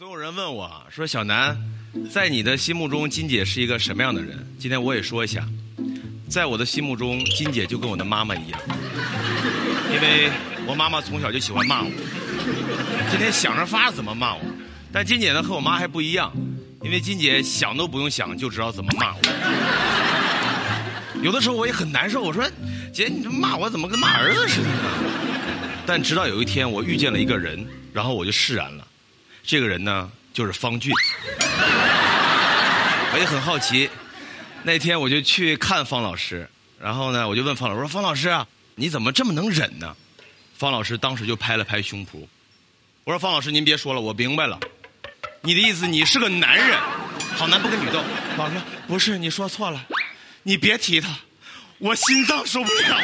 总有人问我说：“小南，在你的心目中，金姐是一个什么样的人？”今天我也说一下，在我的心目中，金姐就跟我的妈妈一样，因为我妈妈从小就喜欢骂我，今天想着法怎么骂我。但金姐呢和我妈还不一样，因为金姐想都不用想就知道怎么骂我。有的时候我也很难受，我说：“姐，你这骂我怎么跟骂儿子似的呢？”但直到有一天，我遇见了一个人，然后我就释然了。这个人呢，就是方俊。我也很好奇，那天我就去看方老师，然后呢，我就问方老师我说：“方老师啊，你怎么这么能忍呢？”方老师当时就拍了拍胸脯，我说：“方老师，您别说了，我明白了，你的意思你是个男人，好男不跟女斗。”老师说：“不是，你说错了，你别提他，我心脏受不了。”